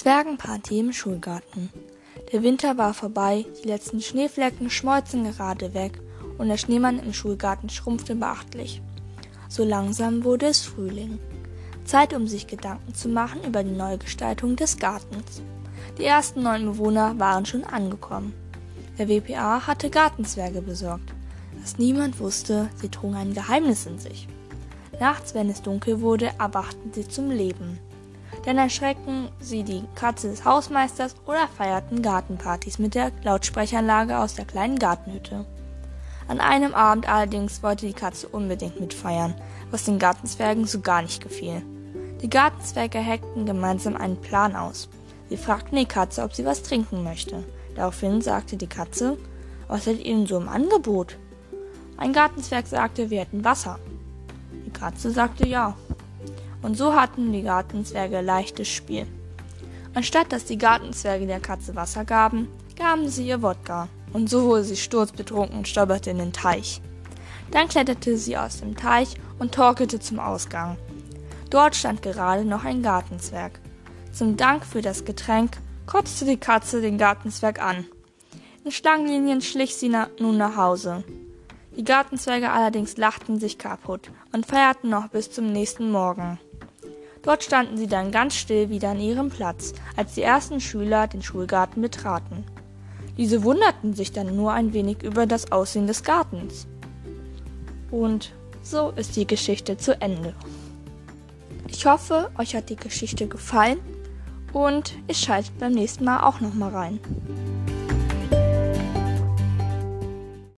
Zwergenparty im Schulgarten. Der Winter war vorbei, die letzten Schneeflecken schmolzen gerade weg und der Schneemann im Schulgarten schrumpfte beachtlich. So langsam wurde es Frühling. Zeit, um sich Gedanken zu machen über die Neugestaltung des Gartens. Die ersten neun Bewohner waren schon angekommen. Der WPA hatte Gartenzwerge besorgt. Was niemand wusste, sie trugen ein Geheimnis in sich. Nachts, wenn es dunkel wurde, erwachten sie zum Leben. Dann erschreckten sie die Katze des Hausmeisters oder feierten Gartenpartys mit der Lautsprecheranlage aus der kleinen Gartenhütte. An einem Abend allerdings wollte die Katze unbedingt mitfeiern, was den Gartenzwergen so gar nicht gefiel. Die Gartenzwerge heckten gemeinsam einen Plan aus. Sie fragten die Katze, ob sie was trinken möchte. Daraufhin sagte die Katze, was hättet ihr denn so im Angebot? Ein Gartenzwerg sagte, wir hätten Wasser. Die Katze sagte ja. Und so hatten die Gartenzwerge leichtes Spiel. Anstatt dass die Gartenzwerge der Katze Wasser gaben, gaben sie ihr Wodka. Und so wurde sie sturzbetrunken und stolperte in den Teich. Dann kletterte sie aus dem Teich und torkelte zum Ausgang. Dort stand gerade noch ein Gartenzwerg. Zum Dank für das Getränk kotzte die Katze den Gartenzwerg an. In Schlangenlinien schlich sie na nun nach Hause. Die Gartenzwerge allerdings lachten sich kaputt und feierten noch bis zum nächsten Morgen. Dort standen sie dann ganz still wieder an ihrem Platz, als die ersten Schüler den Schulgarten betraten. Diese wunderten sich dann nur ein wenig über das Aussehen des Gartens. Und so ist die Geschichte zu Ende. Ich hoffe, euch hat die Geschichte gefallen und ihr schaltet beim nächsten Mal auch nochmal rein.